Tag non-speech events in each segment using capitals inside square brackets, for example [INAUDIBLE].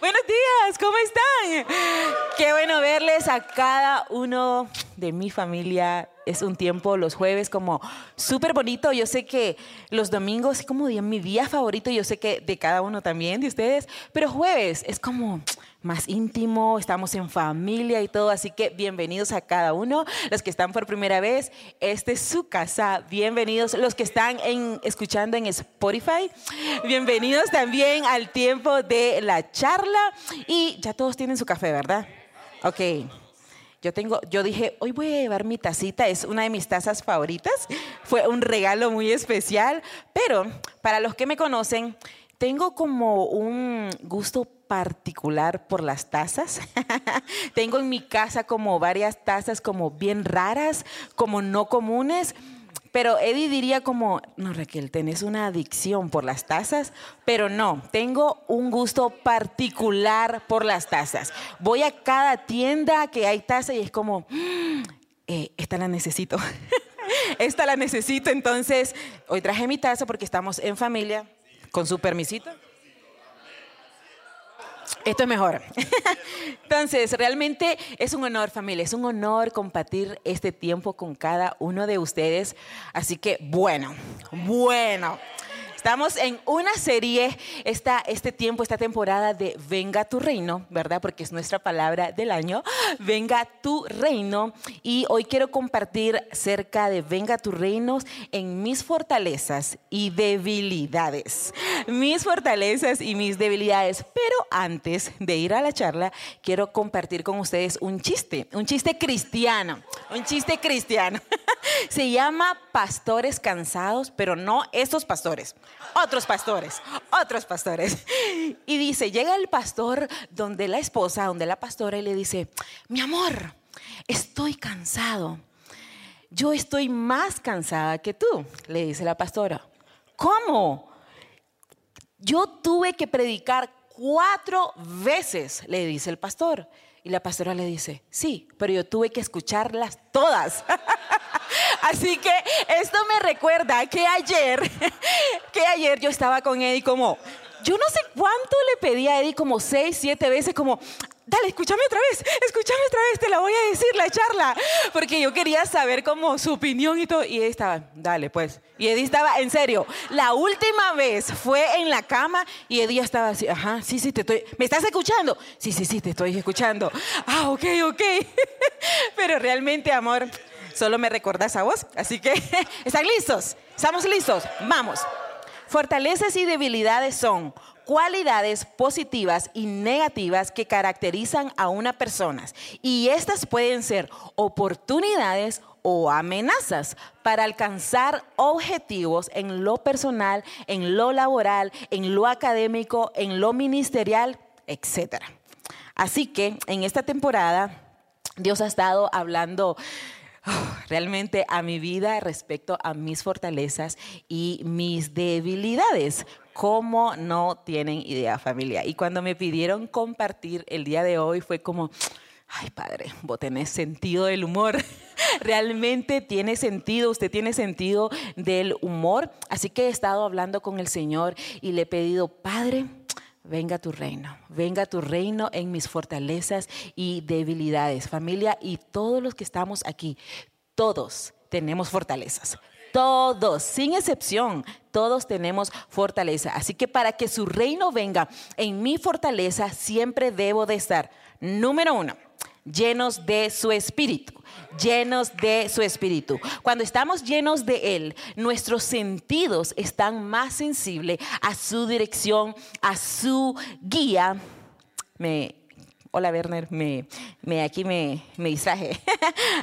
Buenos días, ¿cómo están? Qué bueno verles a cada uno de mi familia. Es un tiempo, los jueves, como súper bonito. Yo sé que los domingos es como mi día favorito. Yo sé que de cada uno también, de ustedes. Pero jueves es como más íntimo, estamos en familia y todo, así que bienvenidos a cada uno. Los que están por primera vez, este es su casa, bienvenidos. Los que están en, escuchando en Spotify, bienvenidos también al tiempo de la charla. Y ya todos tienen su café, ¿verdad? Ok. Yo tengo, yo dije, hoy voy a llevar mi tacita, es una de mis tazas favoritas. Fue un regalo muy especial, pero para los que me conocen, tengo como un gusto particular por las tazas. [LAUGHS] Tengo en mi casa como varias tazas como bien raras, como no comunes. Pero Eddie diría como, no Raquel, tenés una adicción por las tazas, pero no, tengo un gusto particular por las tazas. Voy a cada tienda que hay taza y es como, mm, eh, esta la necesito, [LAUGHS] esta la necesito, entonces hoy traje mi taza porque estamos en familia, con su permisito. Esto es mejor. [LAUGHS] Entonces, realmente es un honor, familia, es un honor compartir este tiempo con cada uno de ustedes. Así que, bueno, bueno. Estamos en una serie, esta, este tiempo, esta temporada de Venga tu reino, ¿verdad? Porque es nuestra palabra del año. [GASPS] Venga tu reino. Y hoy quiero compartir cerca de Venga tu reino en mis fortalezas y debilidades. Mis fortalezas y mis debilidades. Pero antes de ir a la charla, quiero compartir con ustedes un chiste, un chiste cristiano, un chiste cristiano. [LAUGHS] Se llama Pastores Cansados, pero no estos pastores otros pastores, otros pastores. Y dice, llega el pastor donde la esposa, donde la pastora, y le dice, mi amor, estoy cansado. Yo estoy más cansada que tú, le dice la pastora. ¿Cómo? Yo tuve que predicar cuatro veces, le dice el pastor. Y la pastora le dice, sí, pero yo tuve que escucharlas todas. [LAUGHS] Así que esto me recuerda que ayer, [LAUGHS] que ayer yo estaba con Eddie como, yo no sé cuánto le pedí a Eddie, como seis, siete veces, como, dale, escúchame otra vez, escúchame otra vez, te la voy a decir, la charla. Porque yo quería saber como su opinión y todo. Y Eddie estaba, dale, pues. Y Eddie estaba, en serio, la última vez fue en la cama y Eddie estaba así, ajá, sí, sí, te estoy, ¿me estás escuchando? Sí, sí, sí, te estoy escuchando. Ah, ok, ok. [LAUGHS] Pero realmente, amor, Solo me recordas a vos. Así que, [LAUGHS] ¿están listos? ¿Estamos listos? Vamos. Fortalezas y debilidades son cualidades positivas y negativas que caracterizan a una persona. Y estas pueden ser oportunidades o amenazas para alcanzar objetivos en lo personal, en lo laboral, en lo académico, en lo ministerial, etc. Así que en esta temporada Dios ha estado hablando [SIGHS] realmente a mi vida respecto a mis fortalezas y mis debilidades. ¿Cómo no tienen idea familia? Y cuando me pidieron compartir el día de hoy fue como, [TSK] ay padre, vos tenés sentido del humor. [LAUGHS] Realmente tiene sentido, usted tiene sentido del humor. Así que he estado hablando con el Señor y le he pedido, Padre, venga tu reino, venga tu reino en mis fortalezas y debilidades, familia, y todos los que estamos aquí, todos tenemos fortalezas. Todos, sin excepción, todos tenemos fortaleza. Así que para que su reino venga en mi fortaleza, siempre debo de estar, número uno, llenos de su espíritu, llenos de su espíritu. Cuando estamos llenos de Él, nuestros sentidos están más sensibles a su dirección, a su guía. Me hola Werner, me, me aquí me, me distraje,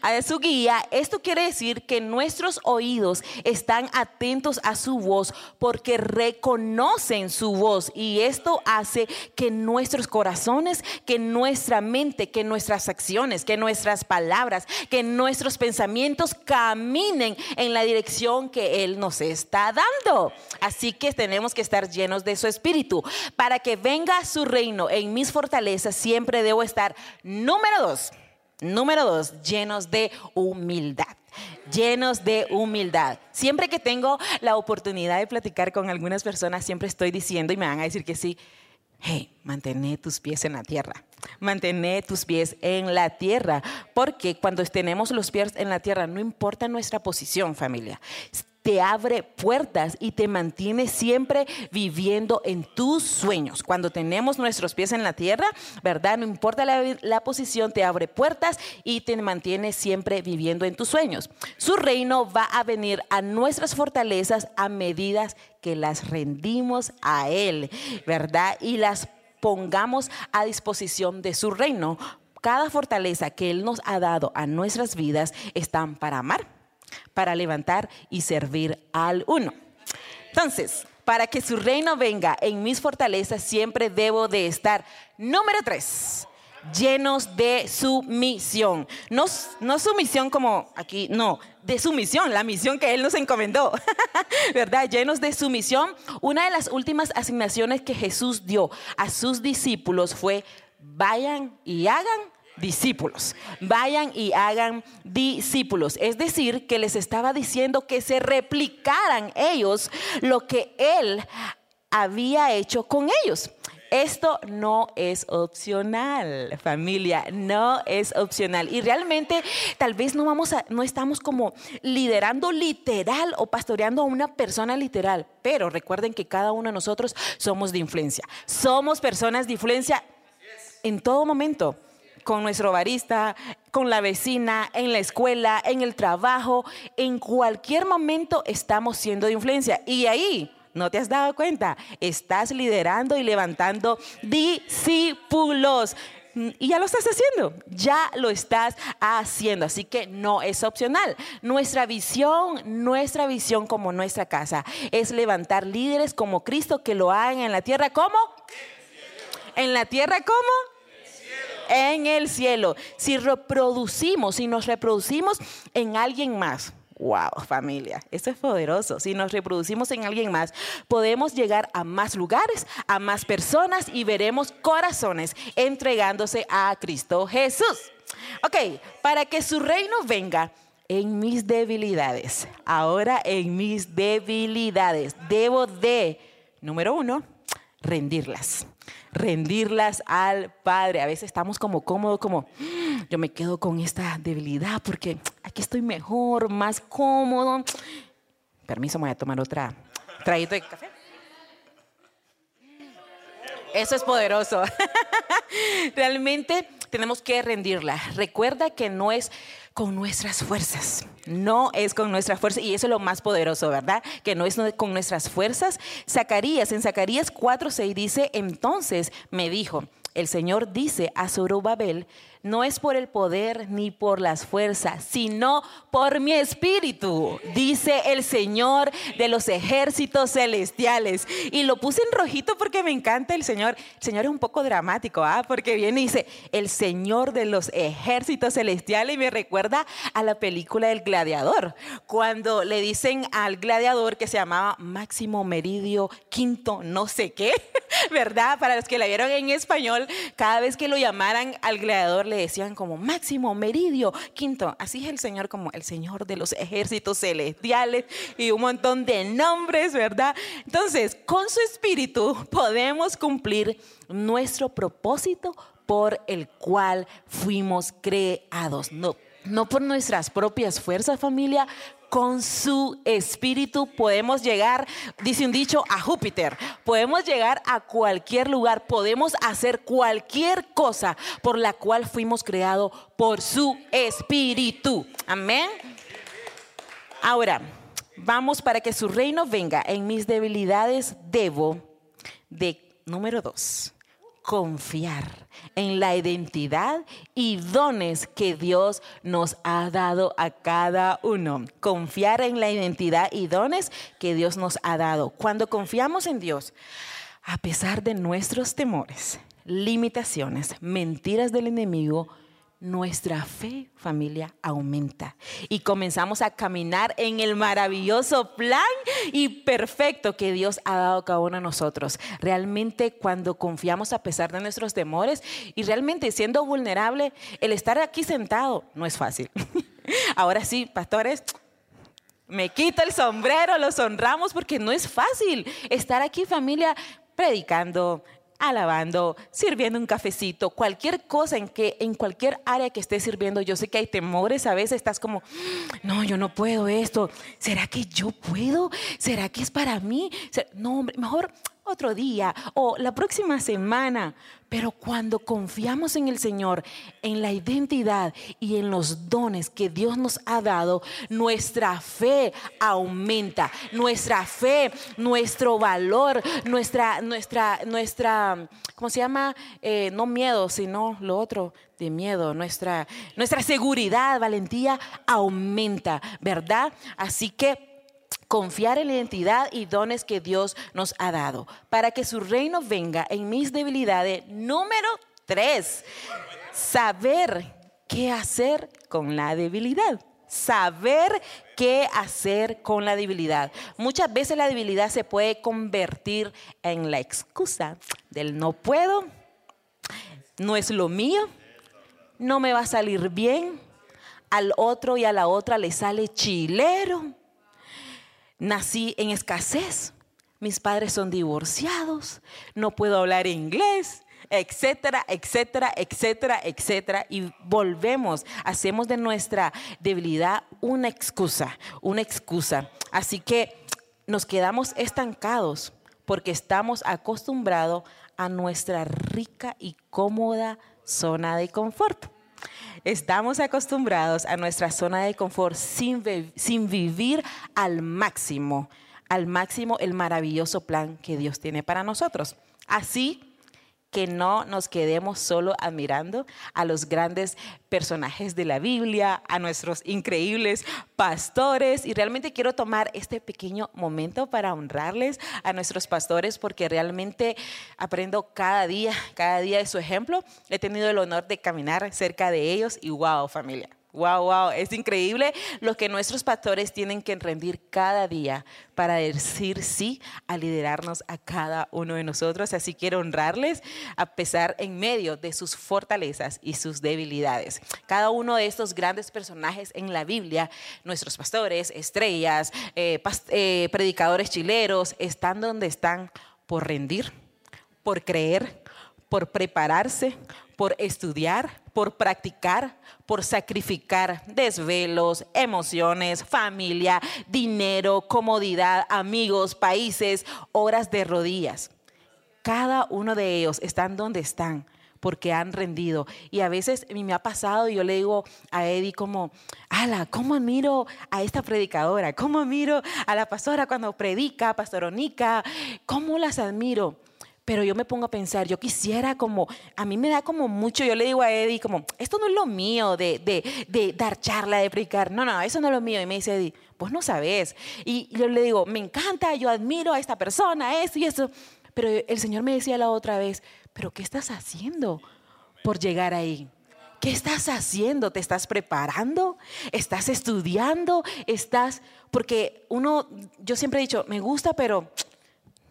a su guía, esto quiere decir que nuestros oídos están atentos a su voz porque reconocen su voz y esto hace que nuestros corazones, que nuestra mente, que nuestras acciones, que nuestras palabras, que nuestros pensamientos caminen en la dirección que Él nos está dando. Así que tenemos que estar llenos de su espíritu para que venga su reino en mis fortalezas siempre debo estar, número dos, número dos, llenos de humildad llenos de humildad. Siempre que tengo la oportunidad de platicar con algunas personas, siempre estoy diciendo, y me van a decir que sí, hey, mantén tus pies en la tierra. Mantén tus pies en la tierra, porque cuando tenemos los pies en la tierra, no importa nuestra posición, familia, te abre puertas y te mantiene siempre viviendo en tus sueños. Cuando tenemos nuestros pies en la tierra, ¿verdad? No importa la, posición, te abre puertas y te mantiene siempre viviendo en tus sueños. Su reino va a venir a nuestras fortalezas a medida que las rendimos a Él, ¿verdad? Y las pongamos a disposición de su reino. Cada fortaleza que Él nos ha dado a nuestras vidas están para amar para levantar y servir al uno. Entonces, para que su reino venga en mis fortalezas, siempre debo de estar, número tres, llenos de su misión. No, no su misión como aquí, no, de su misión, la misión que Él nos encomendó, [LAUGHS] ¿verdad? Llenos de su misión. Una de las últimas asignaciones que Jesús dio a sus discípulos fue, vayan y hagan discípulos. Vayan y hagan discípulos. Es decir, que les estaba diciendo que se replicaran ellos lo que Él había hecho con ellos. Esto no es opcional, familia, no es opcional. Y realmente tal vez no vamos a, no estamos como liderando literal o pastoreando a una persona literal, pero recuerden que cada uno de nosotros somos de influencia. Somos personas de influencia en todo momento con nuestro barista, con la vecina, en la escuela, en el trabajo, en cualquier momento estamos siendo de influencia. Y ahí, ¿no te has dado cuenta? Estás liderando y levantando discípulos. Y ya lo estás haciendo, ya lo estás haciendo, así que no es opcional. Nuestra visión, nuestra visión como nuestra casa es levantar líderes como Cristo que lo hagan en la tierra como... En la tierra como en el cielo. Si reproducimos, si nos reproducimos en alguien más, Wow, familia, esto es poderoso. Si nos reproducimos en alguien más, podemos llegar a más lugares, a más personas y veremos corazones entregándose a Cristo Jesús. Ok, para que su reino venga en mis debilidades, ahora en mis debilidades, debo de, número uno, rendirlas rendirlas al Padre. A veces estamos como cómodos, como yo me quedo con esta debilidad porque aquí estoy mejor, más cómodo. Permiso, voy a tomar otra traguito de café. Eso es poderoso. [LAUGHS] Realmente tenemos que rendirla. Recuerda que no es con nuestras fuerzas. No es con nuestras fuerzas. Y eso es lo más poderoso, ¿verdad? Que no es con nuestras fuerzas. Zacarías, en Zacarías 4:6 dice, entonces me dijo, el Señor dice a Zorobabel, no es por el poder ni por las fuerzas, sino por mi espíritu, dice el Señor de los ejércitos celestiales. Y lo puse en rojito porque me encanta el Señor. El Señor es un poco dramático, ¿ah? porque viene y dice, el Señor de los ejércitos celestiales y me recuerda a la película del gladiador, cuando le dicen al gladiador que se llamaba Máximo Meridio Quinto, no sé qué, [LAUGHS] ¿verdad? Para los que la vieron en español, cada vez que lo llamaran al gladiador le decían como Máximo, Meridio, Quinto. Así es el Señor como el Señor de los ejércitos celestiales y un montón de nombres, ¿verdad? Entonces, con su espíritu podemos cumplir nuestro propósito por el cual fuimos creados. No, no por nuestras propias fuerzas, familia, con su espíritu podemos llegar, dice un dicho, a Júpiter. Podemos llegar a cualquier lugar, podemos hacer cualquier cosa por la cual fuimos creados por su espíritu. Amén. Ahora, vamos para que su reino venga. En mis debilidades debo de, número dos, confiar en la identidad y dones que Dios nos ha dado a cada uno. Confiar en la identidad y dones que Dios nos ha dado. Cuando confiamos en Dios, a pesar de nuestros temores, limitaciones, mentiras del enemigo, nuestra fe, familia, aumenta y comenzamos a caminar en el maravilloso plan y perfecto que Dios ha dado a cada uno de nosotros. Realmente cuando confiamos a pesar de nuestros temores y realmente siendo vulnerable, el estar aquí sentado no es fácil. [LAUGHS] Ahora sí, pastores, me quito el sombrero, los honramos porque no es fácil estar aquí familia predicando, alabando, sirviendo un cafecito, cualquier cosa en que en cualquier área que estés sirviendo, yo sé que hay temores, a veces estás como, no, yo no puedo esto, ¿será que yo puedo? ¿Será que es para mí? No, hombre, mejor otro día o la próxima semana. Pero cuando confiamos en el Señor, en la identidad y en los dones que Dios nos ha dado, nuestra fe aumenta. Nuestra fe, nuestro valor, nuestra, nuestra, nuestra, ¿cómo se llama? Eh, no miedo, sino lo otro de miedo. Nuestra, nuestra seguridad, valentía aumenta, ¿verdad? Así que confiar en la identidad y dones que Dios nos ha dado, para que su reino venga en mis debilidades. Número tres, saber qué hacer con la debilidad. Saber qué hacer con la debilidad. Muchas veces la debilidad se puede convertir en la excusa del no puedo, no es lo mío, no me va a salir bien, al otro y a la otra le sale chilero nací en escasez, mis padres son divorciados, no puedo hablar inglés, etcétera, etcétera, etcétera, etcétera. Y volvemos, hacemos de nuestra debilidad una excusa, una excusa. Así que nos quedamos estancados porque estamos acostumbrados a nuestra rica y cómoda zona de confort. Estamos acostumbrados a nuestra zona de confort sin, sin vivir al máximo, al máximo el maravilloso plan que Dios tiene para nosotros. Así que no nos quedemos solo admirando a los grandes personajes de la Biblia, a nuestros increíbles pastores. Y realmente quiero tomar este pequeño momento para honrarles a nuestros pastores porque realmente aprendo cada día, cada día de su ejemplo. He tenido el honor de caminar cerca de ellos y wow, familia. Wow, wow, es increíble lo que nuestros pastores tienen que rendir cada día para decir sí a liderarnos a cada uno de nosotros. Así quiero honrarles a pesar en medio de sus fortalezas y sus debilidades. Cada uno de estos grandes personajes en la Biblia, nuestros pastores, estrellas, eh, eh, predicadores chileros, están donde están por rendir, por creer, por prepararse, por estudiar, por practicar, por sacrificar desvelos, emociones, familia, dinero, comodidad, amigos, países, horas de rodillas. Cada uno de ellos están donde están porque han rendido. Y a veces me ha pasado y yo le digo a Eddie como, ala, ¿cómo admiro a esta predicadora? ¿Cómo admiro a la pastora cuando predica, pastoronica? ¿Cómo las admiro? Pero yo me pongo a pensar, yo quisiera como, a mí me da como mucho, yo le digo a Eddie como, esto no es lo mío de, de, de dar charla, de predicar. No, no, eso no es lo mío. Y me dice Eddie, pues no sabes. Y yo le digo, me encanta, yo admiro a esta persona, esto y eso. Pero el Señor me decía la otra vez, pero ¿qué estás haciendo por llegar ahí? ¿Qué estás haciendo? ¿Te estás preparando? ¿Estás estudiando? ¿Estás...? Porque uno, yo siempre he dicho, me gusta, pero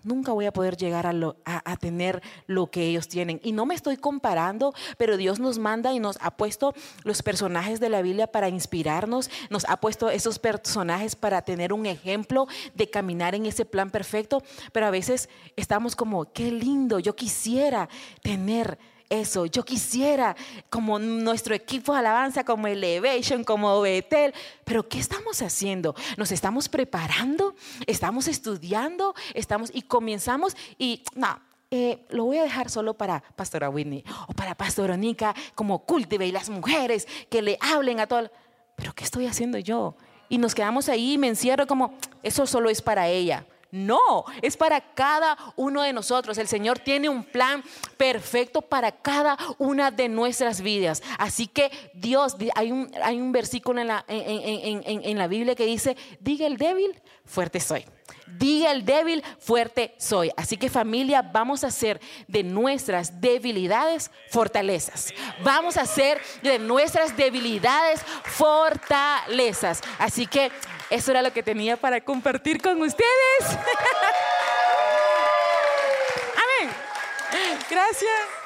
nunca voy a poder llegar a, tener lo que ellos tienen. Y no me estoy comparando, pero Dios nos manda y nos ha puesto los personajes de la Biblia para inspirarnos, nos ha puesto esos personajes para tener un ejemplo de caminar en ese plan perfecto, pero a veces estamos como, qué lindo, yo quisiera tener eso. Yo quisiera, como nuestro equipo de alabanza, como Elevation, como Betel, pero ¿qué estamos haciendo? ¿Nos estamos preparando? ¿Estamos estudiando? ¿Estamos y comenzamos y no, eh, lo voy a dejar solo para Pastora Whitney o para Pastora Nica, como cultive y las mujeres que le hablen a todo. Pero ¿qué estoy haciendo yo? Y nos quedamos ahí me encierro como, eso solo es para ella. No, es para cada uno de nosotros. El Señor tiene un plan perfecto para cada una de nuestras vidas. Así que Dios, hay un, hay un versículo en la, en la Biblia que dice, diga el débil, fuerte soy. Diga el débil, fuerte soy. Así que familia, vamos a hacer de nuestras debilidades fortalezas. Vamos a hacer de nuestras debilidades fortalezas. Así que eso era lo que tenía para compartir con ustedes. [LAUGHS] Amén. Gracias.